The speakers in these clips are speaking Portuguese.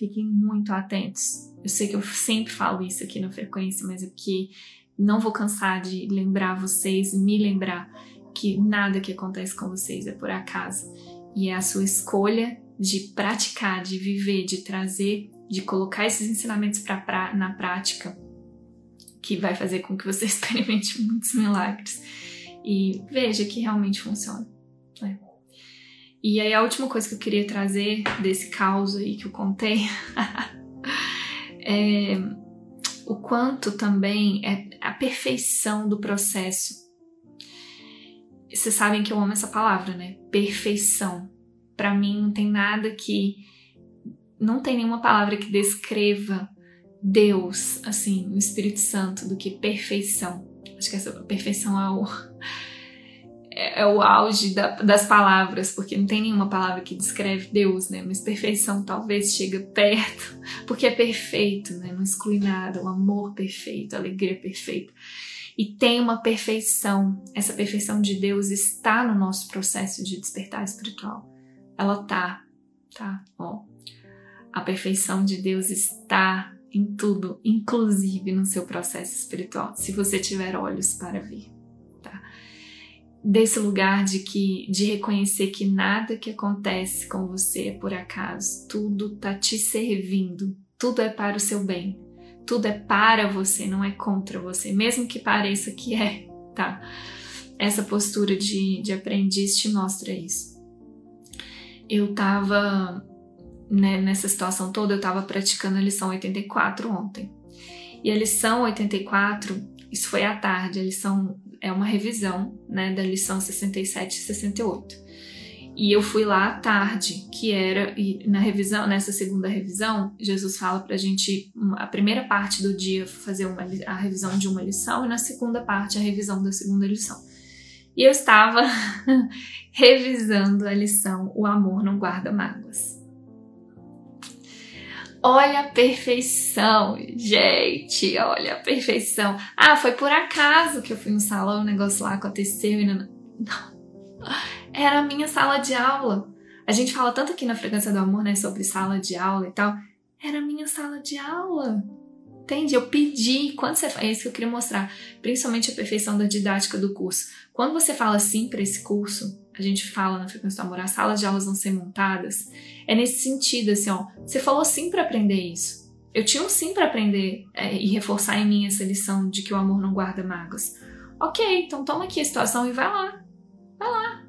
Fiquem muito atentos. Eu sei que eu sempre falo isso aqui na frequência, mas aqui não vou cansar de lembrar vocês, me lembrar que nada que acontece com vocês é por acaso. E é a sua escolha de praticar, de viver, de trazer, de colocar esses ensinamentos pra, na prática que vai fazer com que você experimente muitos milagres e veja que realmente funciona. Né? E aí a última coisa que eu queria trazer desse caos aí que eu contei é o quanto também é a perfeição do processo. Vocês sabem que eu amo essa palavra, né? Perfeição. Para mim não tem nada que não tem nenhuma palavra que descreva Deus, assim, o Espírito Santo, do que perfeição. Acho que essa perfeição é o, é, é o auge da, das palavras, porque não tem nenhuma palavra que descreve Deus, né? Mas perfeição talvez chega perto, porque é perfeito, né? Não exclui nada, o amor perfeito, a alegria perfeita. E tem uma perfeição, essa perfeição de Deus está no nosso processo de despertar espiritual. Ela tá, tá? Ó, a perfeição de Deus está em tudo, inclusive no seu processo espiritual, se você tiver olhos para ver? Desse lugar de que de reconhecer que nada que acontece com você é por acaso, tudo tá te servindo, tudo é para o seu bem, tudo é para você, não é contra você, mesmo que pareça que é, tá? Essa postura de, de aprendiz te mostra isso. Eu tava né, nessa situação toda, eu estava praticando a lição 84 ontem. E a lição 84, isso foi à tarde, a lição é uma revisão né, da lição 67 e 68. E eu fui lá à tarde, que era, e na revisão, nessa segunda revisão, Jesus fala pra gente, a primeira parte do dia fazer uma, a revisão de uma lição, e na segunda parte a revisão da segunda lição. E eu estava revisando a lição O Amor Não Guarda Mágoas. Olha a perfeição, gente, olha a perfeição. Ah, foi por acaso que eu fui no salão, o negócio lá aconteceu e não. não. Era a minha sala de aula. A gente fala tanto aqui na Frequência do Amor, né, sobre sala de aula e tal. Era a minha sala de aula. Entende? Eu pedi, quando você é isso que eu queria mostrar, principalmente a perfeição da didática do curso. Quando você fala sim para esse curso, a gente fala na frequência do amor, as salas de aulas vão ser montadas, é nesse sentido, assim, ó, você falou sim para aprender isso. Eu tinha um sim para aprender é, e reforçar em mim essa lição de que o amor não guarda mágoas. Ok, então toma aqui a situação e vai lá. Vai lá.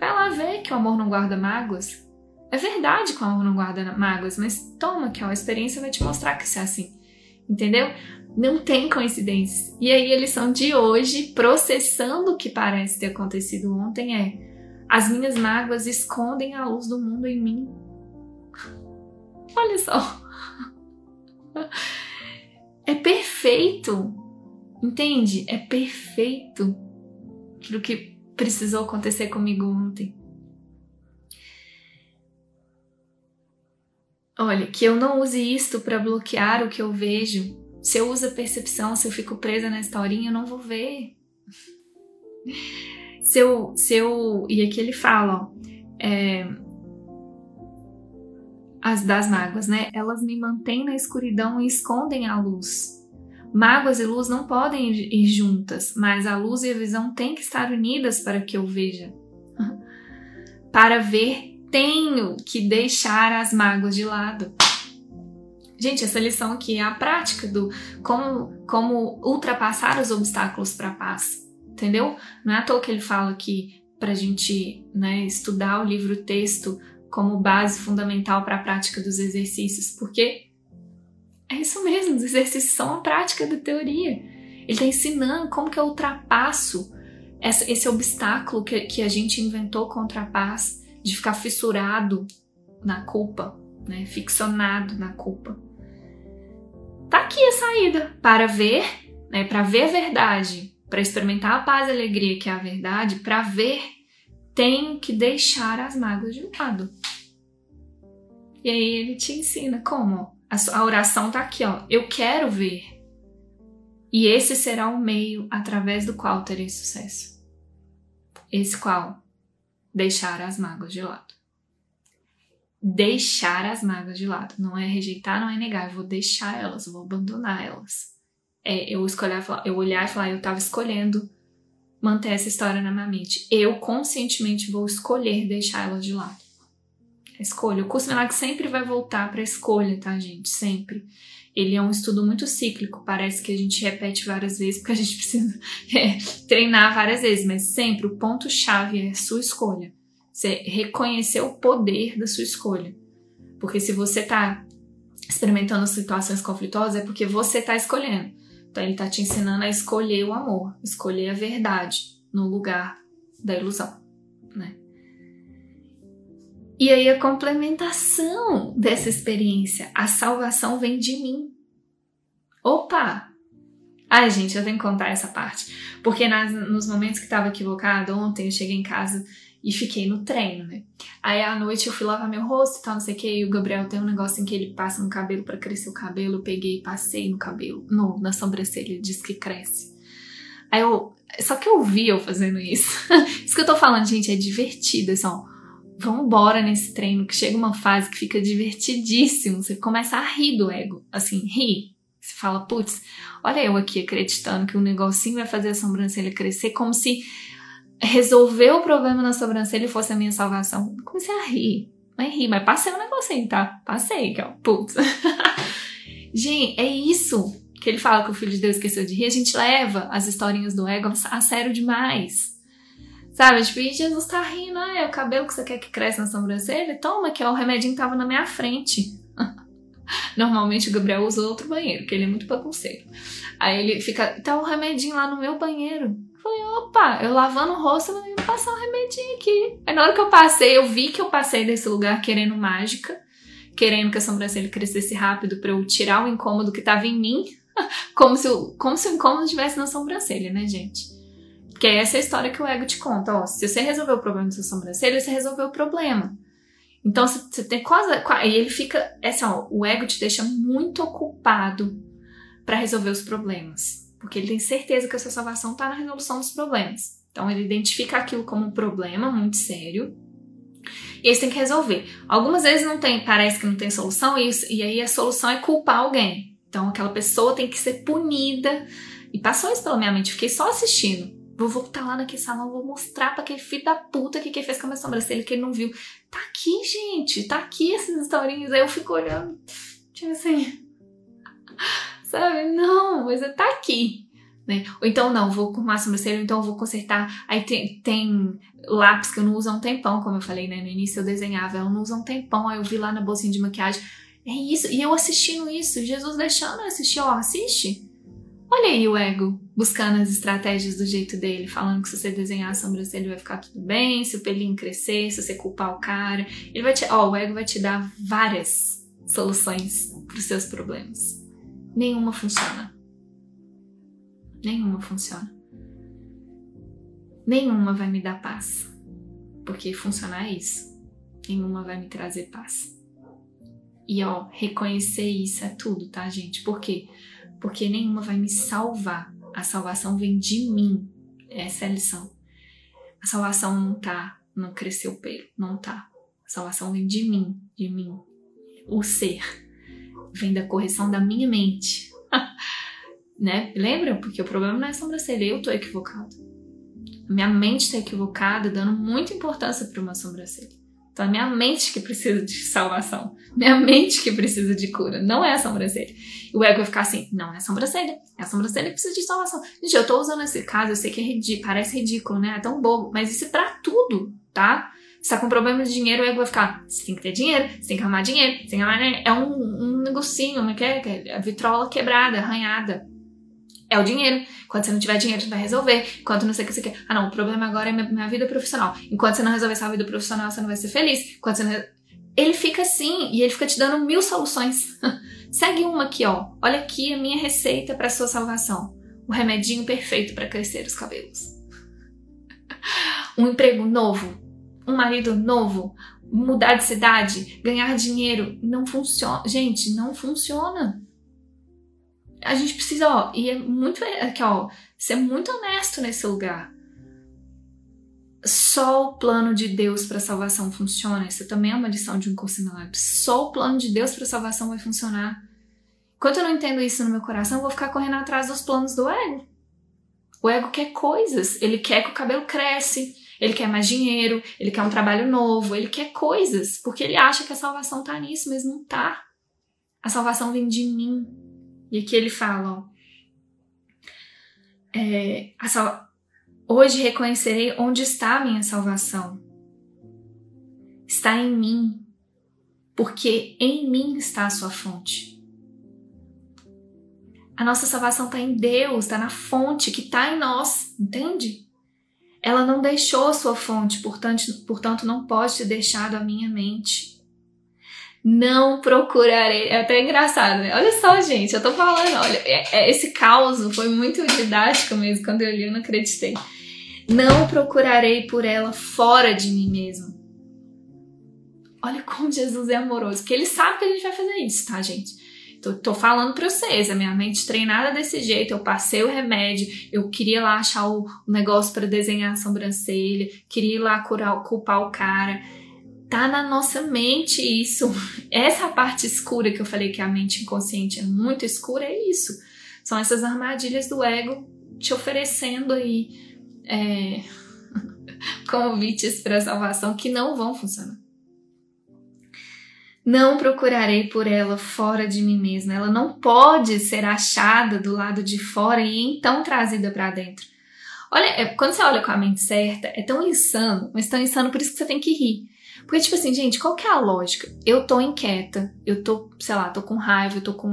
Vai lá ver que o amor não guarda mágoas. É verdade que o amor não guarda mágoas, mas toma que ó, a experiência vai te mostrar que isso é assim. Entendeu? Não tem coincidências. E aí a lição de hoje, processando o que parece ter acontecido ontem, é: as minhas mágoas escondem a luz do mundo em mim. Olha só. É perfeito. Entende? É perfeito aquilo que precisou acontecer comigo ontem. Olha, que eu não use isto para bloquear o que eu vejo. Se eu uso a percepção, se eu fico presa na historinha, eu não vou ver. Se eu, se eu e aqui ele fala, ó, é, as das mágoas, né? Elas me mantêm na escuridão e escondem a luz. Mágoas e luz não podem ir juntas, mas a luz e a visão têm que estar unidas para que eu veja. Para ver tenho que deixar as mágoas de lado. Gente, essa lição aqui é a prática do como, como ultrapassar os obstáculos para a paz, entendeu? Não é à toa que ele fala aqui para a gente né, estudar o livro-texto como base fundamental para a prática dos exercícios, porque é isso mesmo, os exercícios são a prática da teoria. Ele está ensinando como que eu ultrapasso essa, esse obstáculo que, que a gente inventou contra a paz de ficar fissurado na culpa, né? Ficcionado na culpa. Tá aqui a saída para ver, né? Para ver a verdade, para experimentar a paz e a alegria que é a verdade, para ver, tenho que deixar as mágoas de lado. E aí ele te ensina como. A oração tá aqui, ó. Eu quero ver. E esse será o meio através do qual terei sucesso. Esse qual? deixar as mágoas de lado. Deixar as mágoas de lado. Não é rejeitar, não é negar. Eu vou deixar elas, eu vou abandonar elas. É eu escolher, eu olhar e falar, eu estava escolhendo manter essa história na minha mente. Eu conscientemente vou escolher deixar elas de lado. A escolha. O curso Milagre sempre vai voltar para a escolha, tá, gente? Sempre. Ele é um estudo muito cíclico, parece que a gente repete várias vezes porque a gente precisa é, treinar várias vezes, mas sempre o ponto-chave é a sua escolha. Você reconhecer o poder da sua escolha. Porque se você tá experimentando situações conflituosas, é porque você tá escolhendo. Então ele tá te ensinando a escolher o amor, escolher a verdade no lugar da ilusão, né? E aí a complementação dessa experiência, a salvação vem de mim. Opa! Ai, gente, eu tenho que contar essa parte. Porque nas, nos momentos que estava equivocado, ontem eu cheguei em casa e fiquei no treino, né? Aí à noite eu fui lavar meu rosto e tal, não sei o que, e o Gabriel tem um negócio em que ele passa no cabelo para crescer o cabelo, eu peguei e passei no cabelo, no, na sobrancelha, ele diz que cresce. Aí eu. Só que eu vi eu fazendo isso. isso que eu tô falando, gente, é divertido, assim, ó. Vambora nesse treino, que chega uma fase que fica divertidíssimo. Você começa a rir do ego. Assim, rir. Fala, putz, olha eu aqui acreditando que o um negocinho vai fazer a sobrancelha crescer, como se resolver o problema na sobrancelha fosse a minha salvação. comecei a rir. Mas rir, mas passei um negocinho, tá? Passei, que ó, putz. gente, é isso que ele fala que o Filho de Deus esqueceu de rir. A gente leva as historinhas do ego a sério demais. Sabe? Tipo, e Jesus tá rindo, ah, é o cabelo que você quer que cresça na sobrancelha? Toma, que ó, o remedinho tava na minha frente. Normalmente o Gabriel usa outro banheiro, porque ele é muito bagunceiro. Aí ele fica, tá o remedinho lá no meu banheiro. Eu falei, opa, eu lavando o rosto, eu vou passar um remedinho aqui. Aí na hora que eu passei, eu vi que eu passei desse lugar querendo mágica, querendo que a sobrancelha crescesse rápido para eu tirar o incômodo que tava em mim, como se, o, como se o incômodo estivesse na sobrancelha, né, gente? Porque é essa história que o ego te conta. Ó, se você resolveu o problema da sua sobrancelha, você resolveu o problema. Então você tem quase. E ele fica. É ó, o ego te deixa muito ocupado para resolver os problemas. Porque ele tem certeza que a sua salvação está na resolução dos problemas. Então ele identifica aquilo como um problema muito sério. E eles têm que resolver. Algumas vezes não tem, parece que não tem solução, e, e aí a solução é culpar alguém. Então aquela pessoa tem que ser punida. E passou isso pela minha mente, fiquei só assistindo. Vou voltar lá naquele salão, vou mostrar pra aquele filho da puta que, que fez com a minha sobrancelha, que ele não viu. Tá aqui, gente, tá aqui essas historinhas. Aí eu fico olhando, tipo assim. Sabe? Não, mas tá aqui. Né? Ou então, não, vou com a sobrancelha, então vou consertar. Aí tem, tem lápis que eu não uso há um tempão, como eu falei, né? No início eu desenhava, eu não uso há um tempão. Aí eu vi lá na bolsinha de maquiagem. É isso. E eu assistindo isso, Jesus deixando eu assistir, ó, assiste. Olha aí o ego buscando as estratégias do jeito dele, falando que se você desenhar a sobrancelha vai ficar tudo bem, se o pelinho crescer, se você culpar o cara. Ele vai te, ó, o ego vai te dar várias soluções para os seus problemas. Nenhuma funciona. Nenhuma funciona. Nenhuma vai me dar paz. Porque funcionar é isso. Nenhuma vai me trazer paz. E ó, reconhecer isso é tudo, tá, gente? Por quê? Porque nenhuma vai me salvar. A salvação vem de mim. Essa é a lição. A salvação não tá não crescer o pelo, não tá. A salvação vem de mim, de mim. O ser vem da correção da minha mente. né? Lembra? Porque o problema não é sobrancelha, eu tô equivocado. Minha mente tá equivocada, dando muita importância para uma sobrancelha. Então é minha mente que precisa de salvação. Minha mente que precisa de cura. Não é a sobrancelha. E o ego vai ficar assim, não é a sobrancelha. É a sobrancelha que precisa de salvação. Gente, eu tô usando esse caso, eu sei que é ridículo, parece ridículo, né? É tão bobo. Mas isso é pra tudo, tá? Você tá com problema de dinheiro, o ego vai ficar, você tem que ter dinheiro, você tem que arrumar dinheiro, você tem que arrumar. É um, um negocinho, uma que é, é a vitrola quebrada, arranhada. É o dinheiro. Quando você não tiver dinheiro, você vai resolver. Enquanto não sei o que você quer. Ah, não, o problema agora é minha, minha vida profissional. Enquanto você não resolver sua vida profissional, você não vai ser feliz. Enquanto você não... Ele fica assim e ele fica te dando mil soluções. Segue uma aqui, ó. Olha aqui a minha receita para sua salvação. O remedinho perfeito para crescer os cabelos. Um emprego novo, um marido novo, mudar de cidade, ganhar dinheiro, não funciona. Gente, não funciona a gente precisa, ó, e é muito, aqui, ó, ser muito honesto nesse lugar. só o plano de Deus para salvação funciona. Isso também é uma lição de um curso milagre. Só o plano de Deus para salvação vai funcionar. Enquanto eu não entendo isso no meu coração, eu vou ficar correndo atrás dos planos do ego. O ego quer coisas. Ele quer que o cabelo cresce, ele quer mais dinheiro, ele quer um trabalho novo, ele quer coisas, porque ele acha que a salvação tá nisso, mas não tá. A salvação vem de mim. E aqui ele fala, é, sal... hoje reconhecerei onde está a minha salvação. Está em mim, porque em mim está a sua fonte. A nossa salvação está em Deus, está na fonte que está em nós, entende? Ela não deixou a sua fonte, portanto, portanto não pode ter deixado a minha mente. Não procurarei. É até engraçado, né? Olha só, gente, eu tô falando, olha, é, é, esse caos foi muito didático mesmo. Quando eu li, eu não acreditei. Não procurarei por ela fora de mim mesmo. Olha como Jesus é amoroso, porque ele sabe que a gente vai fazer isso, tá, gente? Tô, tô, falando pra vocês, a minha mente treinada desse jeito, eu passei o remédio, eu queria lá achar o negócio para desenhar a sobrancelha, queria ir lá curar, culpar o cara. Tá na nossa mente isso. Essa parte escura que eu falei que a mente inconsciente é muito escura, é isso. São essas armadilhas do ego te oferecendo aí é, convites para salvação que não vão funcionar. Não procurarei por ela fora de mim mesma. Ela não pode ser achada do lado de fora e então trazida para dentro. Olha, é, quando você olha com a mente certa, é tão insano, mas tão insano por isso que você tem que rir. Porque, tipo assim, gente, qual que é a lógica? Eu tô inquieta, eu tô, sei lá, tô com raiva, eu tô com.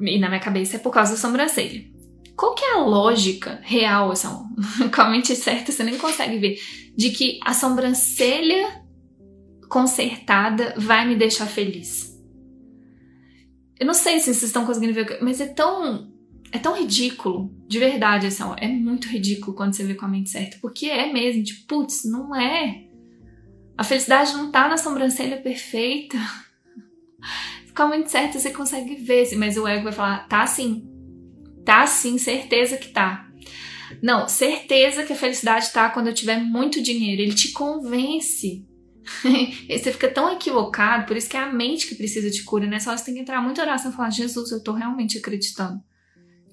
E na minha cabeça é por causa da sobrancelha. Qual que é a lógica real, assim, com a mente certa, você nem consegue ver, de que a sobrancelha consertada vai me deixar feliz. Eu não sei se vocês estão conseguindo ver, mas é tão é tão ridículo, de verdade, assim, ó, é muito ridículo quando você vê com a mente certa, porque é mesmo, tipo, putz, não é. A felicidade não tá na sobrancelha perfeita. Mente certa você consegue ver, mas o ego vai falar, tá sim. Tá sim, certeza que tá. Não, certeza que a felicidade tá quando eu tiver muito dinheiro. Ele te convence. você fica tão equivocado, por isso que é a mente que precisa de cura, né? Só você tem que entrar muito oração e falar: Jesus, eu tô realmente acreditando.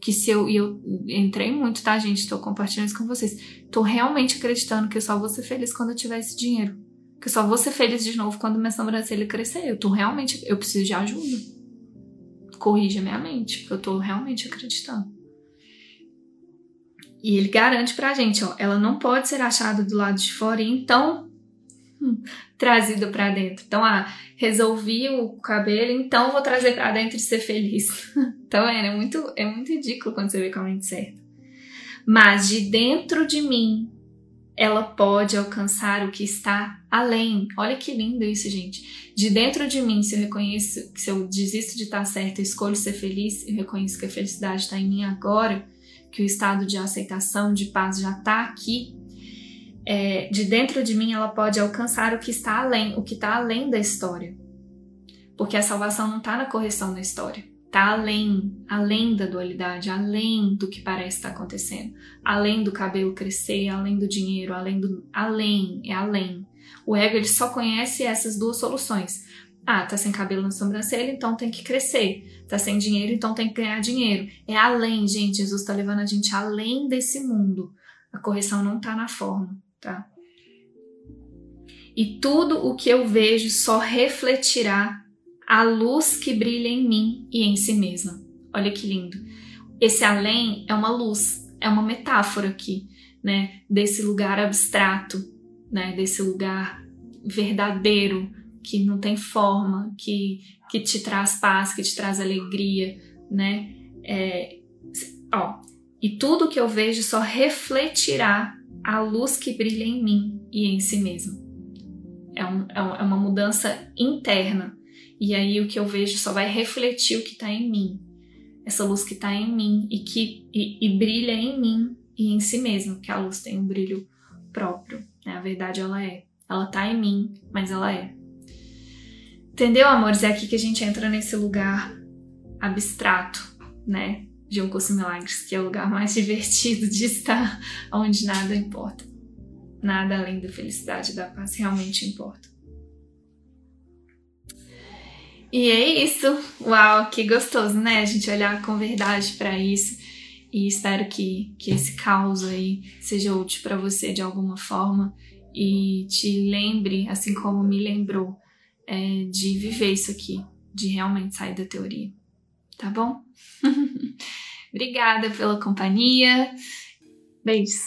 Que se eu. E eu entrei muito, tá, gente? Tô compartilhando isso com vocês. Tô realmente acreditando que eu só vou ser feliz quando eu tiver esse dinheiro. Que eu só vou ser feliz de novo quando minha sobrancelha crescer. Eu tô realmente. Eu preciso de ajuda. Corrija minha mente, eu tô realmente acreditando. E ele garante pra gente, ó, ela não pode ser achada do lado de fora, e então trazido para dentro. Então, ah, resolvi o cabelo, então vou trazer para dentro e ser feliz. então, é, é muito, é muito ridículo quando você vê com a mente certa. Mas de dentro de mim, ela pode alcançar o que está além. Olha que lindo isso, gente. De dentro de mim, se eu reconheço, se eu desisto de estar certo, escolho ser feliz, eu reconheço que a felicidade está em mim agora, que o estado de aceitação, de paz já está aqui, é, de dentro de mim ela pode alcançar o que está além, o que está além da história. Porque a salvação não está na correção da história. Está além, além da dualidade, além do que parece estar acontecendo. Além do cabelo crescer, além do dinheiro, além do. Além, é além. O ego ele só conhece essas duas soluções. Ah, tá sem cabelo na sobrancelha, então tem que crescer. Tá sem dinheiro, então tem que ganhar dinheiro. É além, gente. Jesus está levando a gente além desse mundo. A correção não está na forma tá? E tudo o que eu vejo só refletirá a luz que brilha em mim e em si mesma. Olha que lindo. Esse além é uma luz, é uma metáfora aqui, né, desse lugar abstrato, né, desse lugar verdadeiro que não tem forma, que que te traz paz, que te traz alegria, né? É, ó, e tudo que eu vejo só refletirá a luz que brilha em mim e em si mesmo. É, um, é, é uma mudança interna. E aí o que eu vejo só vai refletir o que está em mim. Essa luz que está em mim e que e, e, brilha em mim e em si mesmo, que a luz tem um brilho próprio. Né? A verdade ela é. Ela está em mim, mas ela é. Entendeu, amores? É aqui que a gente entra nesse lugar abstrato, né? de um curso milagres, que é o lugar mais divertido de estar, onde nada importa. Nada além da felicidade e da paz realmente importa. E é isso. Uau, que gostoso, né? A gente olhar com verdade para isso. E espero que, que esse caos aí seja útil para você de alguma forma e te lembre, assim como me lembrou, é, de viver isso aqui, de realmente sair da teoria. Tá bom? Obrigada pela companhia. Beijos.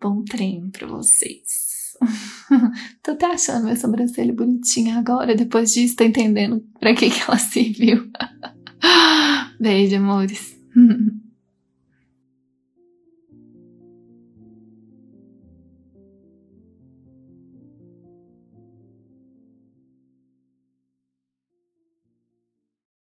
Bom treino para vocês. tô até achando minha sobrancelha bonitinha agora, depois disso, tô entendendo pra que, que ela serviu. Beijo, amores.